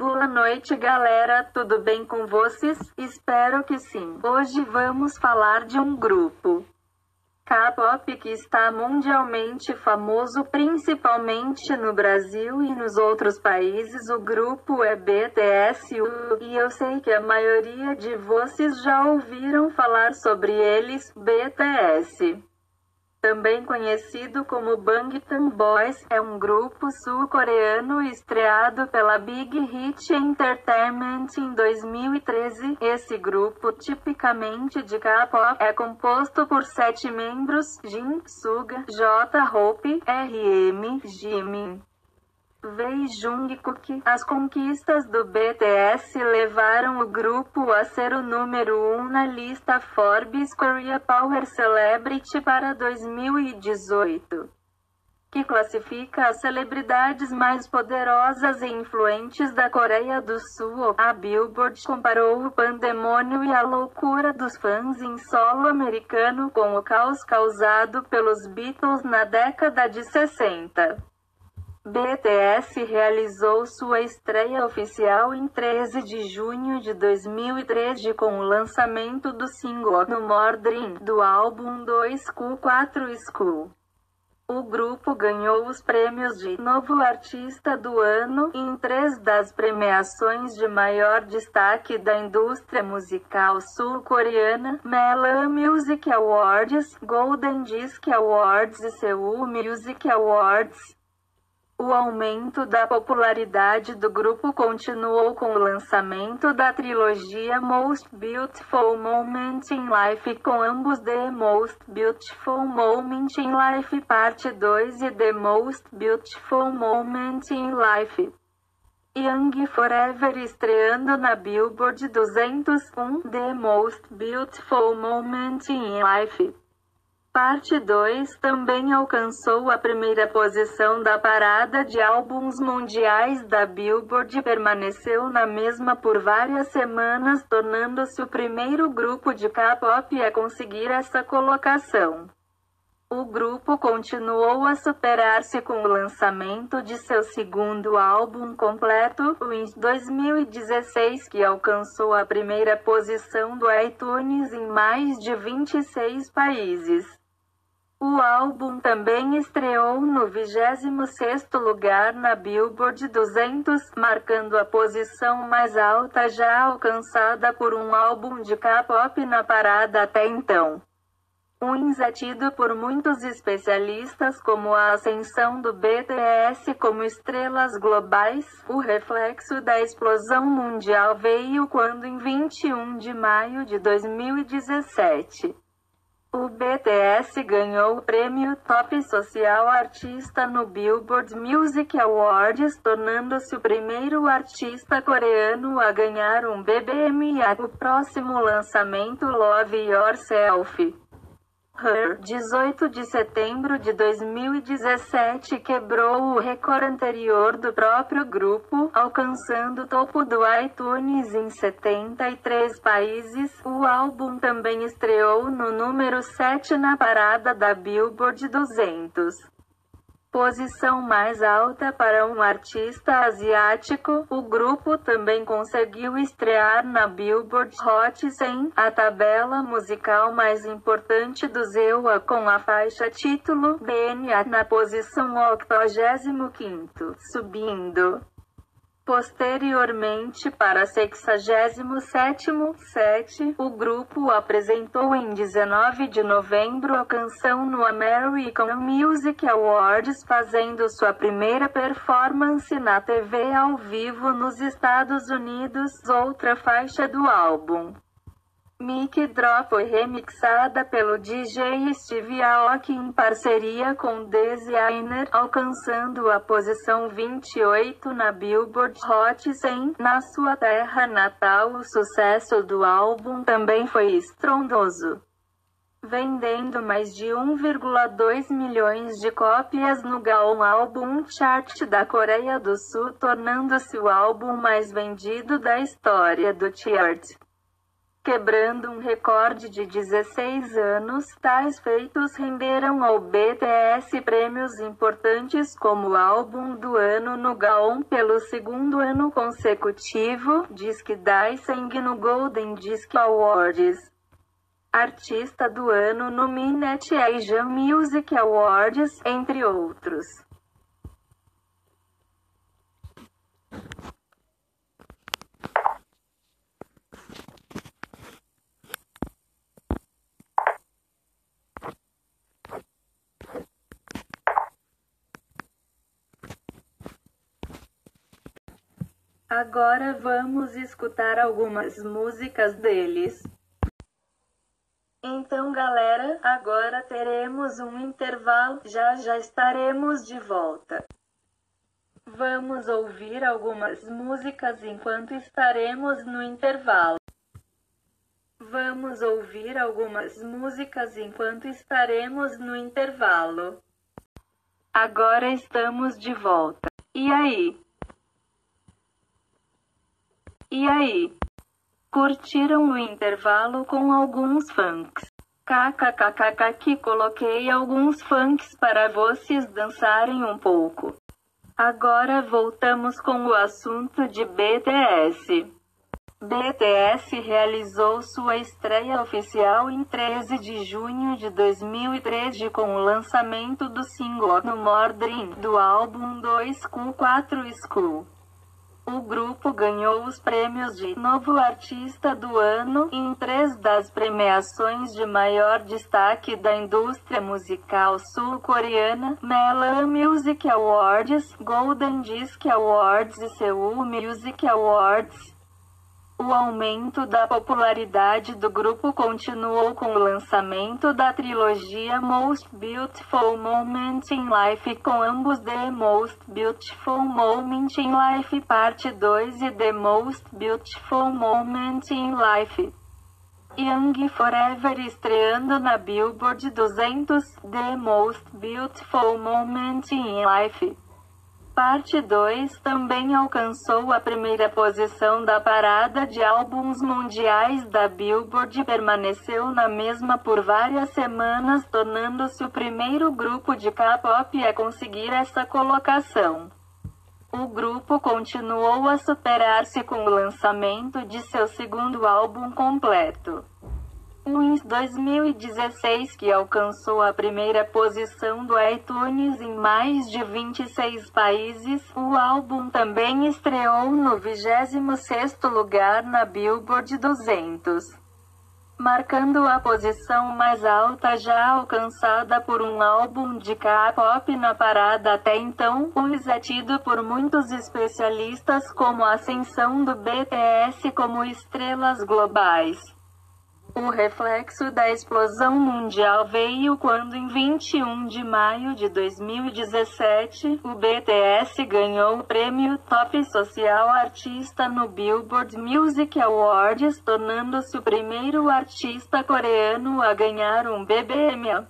Boa noite galera, tudo bem com vocês? Espero que sim. Hoje vamos falar de um grupo K-pop que está mundialmente famoso principalmente no Brasil e nos outros países. O grupo é BTS e eu sei que a maioria de vocês já ouviram falar sobre eles, BTS também conhecido como Bangtan Boys, é um grupo sul-coreano estreado pela Big Hit Entertainment em 2013. Esse grupo, tipicamente de K-pop, é composto por sete membros: Jin, Suga, J-Hope, RM, Jimin. Wei Jungkook. As conquistas do BTS levaram o grupo a ser o número 1 um na lista Forbes Korea Power Celebrity para 2018 que classifica as celebridades mais poderosas e influentes da Coreia do Sul. A Billboard comparou o pandemônio e a loucura dos fãs em solo americano com o caos causado pelos Beatles na década de 60. BTS realizou sua estreia oficial em 13 de junho de 2013 com o lançamento do single No More Dream do álbum 2Q4 School. O grupo ganhou os prêmios de Novo Artista do Ano em três das premiações de maior destaque da indústria musical sul-coreana: Melon Music Awards, Golden Disc Awards e Seoul Music Awards. O aumento da popularidade do grupo continuou com o lançamento da trilogia Most Beautiful Moment in Life com ambos The Most Beautiful Moment in Life Parte 2 e The Most Beautiful Moment in Life. Young Forever estreando na Billboard 201 The Most Beautiful Moment in Life. Parte 2 também alcançou a primeira posição da parada de álbuns mundiais da Billboard e permaneceu na mesma por várias semanas, tornando-se o primeiro grupo de K-pop a conseguir essa colocação. O grupo continuou a superar-se com o lançamento de seu segundo álbum completo, Wins 2016, que alcançou a primeira posição do iTunes em mais de 26 países. O álbum também estreou no 26º lugar na Billboard 200, marcando a posição mais alta já alcançada por um álbum de K-pop na parada até então. Wins é tido por muitos especialistas como a ascensão do BTS como estrelas globais. O reflexo da explosão mundial veio quando em 21 de maio de 2017 o BTS ganhou o prêmio Top Social Artista no Billboard Music Awards, tornando-se o primeiro artista coreano a ganhar um BBMA. O próximo lançamento Love Yourself. Her, 18 de setembro de 2017 quebrou o recorde anterior do próprio grupo, alcançando o topo do iTunes em 73 países. O álbum também estreou no número 7 na parada da Billboard 200 posição mais alta para um artista asiático, o grupo também conseguiu estrear na Billboard Hot 100, a tabela musical mais importante do ZEUA com a faixa título BNA na posição 85, subindo Posteriormente, para 67º set, o grupo apresentou em 19 de novembro a canção no American Music Awards, fazendo sua primeira performance na TV ao vivo nos Estados Unidos, outra faixa do álbum. Mic Drop foi remixada pelo DJ Steve Aoki em parceria com Designer, alcançando a posição 28 na Billboard Hot 100. Na sua terra natal, o sucesso do álbum também foi estrondoso vendendo mais de 1,2 milhões de cópias no Gaon Album Chart da Coreia do Sul, tornando-se o álbum mais vendido da história do chart. Quebrando um recorde de 16 anos. Tais feitos renderam ao BTS prêmios importantes como álbum do ano no Gaon pelo segundo ano consecutivo, Disc Dancing no Golden Disc Awards. Artista do Ano no Minute Asian Music Awards, entre outros. Agora vamos escutar algumas músicas deles. Então, galera, agora teremos um intervalo, já já estaremos de volta. Vamos ouvir algumas músicas enquanto estaremos no intervalo. Vamos ouvir algumas músicas enquanto estaremos no intervalo. Agora estamos de volta. E aí? E aí? Curtiram o intervalo com alguns funks? KKKKK que coloquei alguns funks para vocês dançarem um pouco. Agora voltamos com o assunto de BTS. BTS realizou sua estreia oficial em 13 de junho de 2013 com o lançamento do single No More Dream do álbum 2Q4 School. O grupo ganhou os prêmios de Novo Artista do Ano em três das premiações de maior destaque da indústria musical sul-coreana: Melon Music Awards, Golden Disc Awards e Seoul Music Awards. O aumento da popularidade do grupo continuou com o lançamento da trilogia Most Beautiful Moment in Life com ambos The Most Beautiful Moment in Life Parte 2 e The Most Beautiful Moment in Life. Young Forever estreando na Billboard 200 The Most Beautiful Moment in Life. Parte 2 também alcançou a primeira posição da parada de álbuns mundiais da Billboard e permaneceu na mesma por várias semanas, tornando-se o primeiro grupo de K-pop a conseguir essa colocação. O grupo continuou a superar-se com o lançamento de seu segundo álbum completo. Wins 2016 que alcançou a primeira posição do iTunes em mais de 26 países, o álbum também estreou no 26º lugar na Billboard 200. Marcando a posição mais alta já alcançada por um álbum de K-pop na parada até então, Wins é tido por muitos especialistas como a ascensão do BTS como estrelas globais. O reflexo da explosão mundial veio quando, em 21 de maio de 2017, o BTS ganhou o prêmio Top Social Artista no Billboard Music Awards, tornando-se o primeiro artista coreano a ganhar um BBM.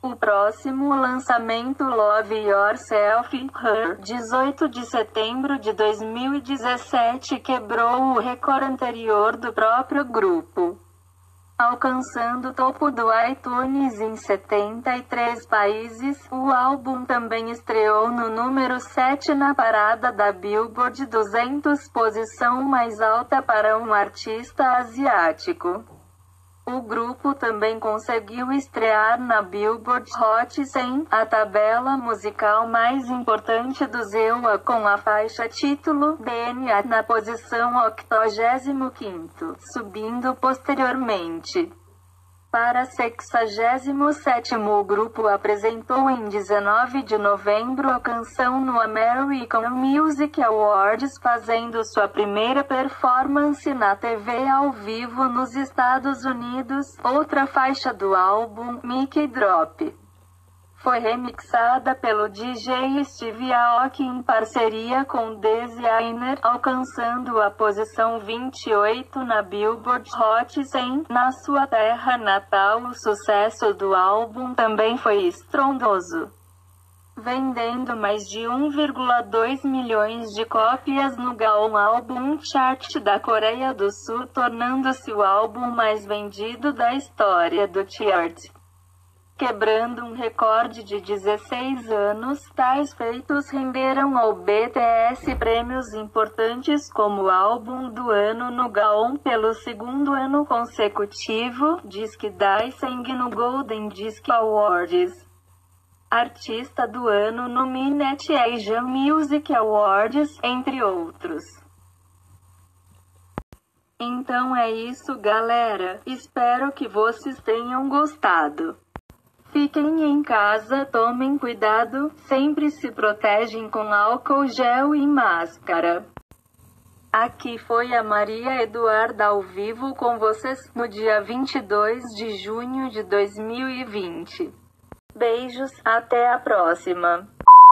O próximo lançamento Love Yourself, Her, 18 de setembro de 2017 quebrou o recorde anterior do próprio grupo alcançando o topo do iTunes em 73 países. O álbum também estreou no número 7 na parada da Billboard 200, posição mais alta para um artista asiático. O grupo também conseguiu estrear na Billboard Hot 100, a tabela musical mais importante do ZEUA com a faixa título DNA na posição 85, subindo posteriormente. Para 67º o grupo apresentou em 19 de novembro a canção no American Music Awards fazendo sua primeira performance na TV ao vivo nos Estados Unidos, outra faixa do álbum, Mickey Drop foi remixada pelo DJ Steve Aoki em parceria com Designer, alcançando a posição 28 na Billboard Hot 100. Na sua terra natal, o sucesso do álbum também foi estrondoso. vendendo mais de 1,2 milhões de cópias no Gaon Album Chart da Coreia do Sul, tornando-se o álbum mais vendido da história do chart. Quebrando um recorde de 16 anos, tais feitos renderam ao BTS prêmios importantes como álbum do ano no Gaon pelo segundo ano consecutivo, Disc Daiseng no Golden Disc Awards. Artista do Ano no Minnet Asian Music Awards, entre outros. Então é isso, galera. Espero que vocês tenham gostado. Fiquem em casa, tomem cuidado, sempre se protegem com álcool gel e máscara. Aqui foi a Maria Eduarda ao vivo com vocês no dia 22 de junho de 2020. Beijos, até a próxima!